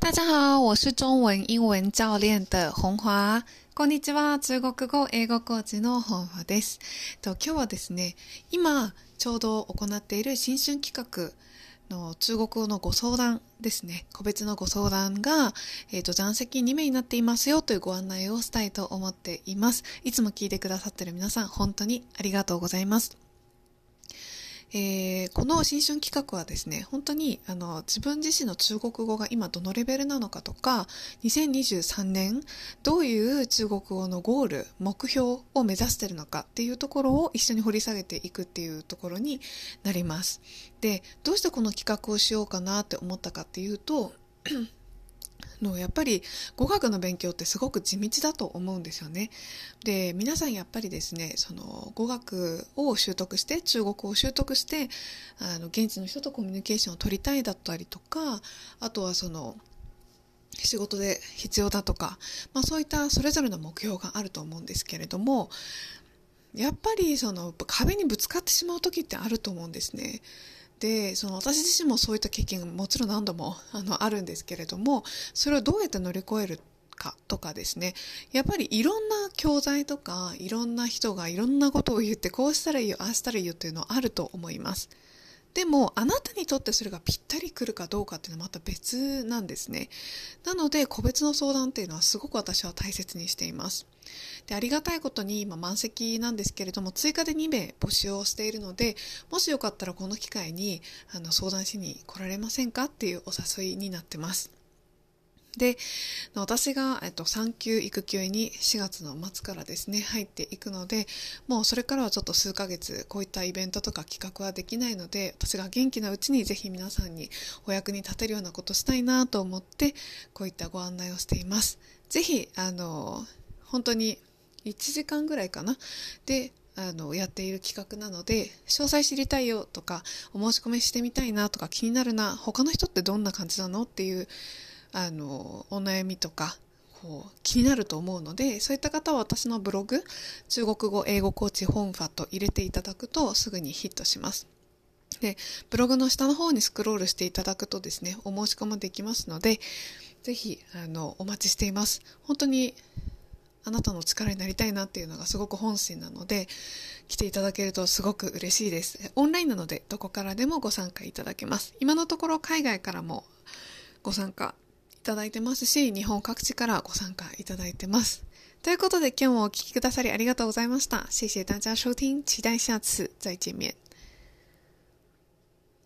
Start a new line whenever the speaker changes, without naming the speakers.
大家好，我是中文英文教练的红华。こんにちは、中国語、英語コーチの本華です。と今日はですね、今ちょうど行っている新春企画の中国語のご相談ですね、個別のご相談が、えっ、ー、と、残席2名になっていますよというご案内をしたいと思っています。いつも聞いてくださってる皆さん、本当にありがとうございます。えー、この新春企画はですね、本当にあの自分自身の中国語が今どのレベルなのかとか、2023年どういう中国語のゴール、目標を目指しているのかっていうところを一緒に掘り下げていくっていうところになります。で、どうしてこの企画をしようかなって思ったかっていうと、のやっぱり語学の勉強ってすごく地道だと思うんですよね。で皆さんやっぱりですねその語学を習得して中国語を習得してあの現地の人とコミュニケーションを取りたいだったりとかあとはその仕事で必要だとか、まあ、そういったそれぞれの目標があると思うんですけれどもやっぱりその壁にぶつかってしまう時ってあると思うんですね。でその私自身もそういった経験もちろん何度も あのあるんですけれどもそれをどうやって乗り越えるかとかですねやっぱりいろんな教材とかいろんな人がいろんなことを言ってこうしたらいいよああしたらいいよっていうのはあると思います。でもあなたにとってそれがぴったりくるかどうかっていうのはまた別なんですね。なので個別の相談っていうのはすごく私は大切にしています。でありがたいことに今満席なんですけれども追加で2名募集をしているのでもしよかったらこの機会にあの相談しに来られませんかっていうお誘いになってます。で、私が、えっと、産休育休に4月の末からですね、入っていくので、もうそれからはちょっと数ヶ月、こういったイベントとか企画はできないので、私が元気なうちにぜひ皆さんにお役に立てるようなことしたいなと思って、こういったご案内をしています。ぜひ、あの、本当に1時間ぐらいかな。で、あの、やっている企画なので、詳細知りたいよとか、お申し込みしてみたいなとか、気になるな、他の人ってどんな感じなのっていう、あのお悩みとかこう気になると思うのでそういった方は私のブログ中国語英語コーチ本ファと入れていただくとすぐにヒットします。でブログの下の方にスクロールしていただくとですねお申し込みできますのでぜひあのお待ちしています。本当にあなたの力になりたいなっていうのがすごく本心なので来ていただけるとすごく嬉しいです。オンラインなのでどこからでもご参加いただけます。今のところ海外からもご参加いただいてますし、日本各地からご参加いただいてます。ということで今日もお聴きくださりありがとうございました。谢谢大家收听，期待下次再见面。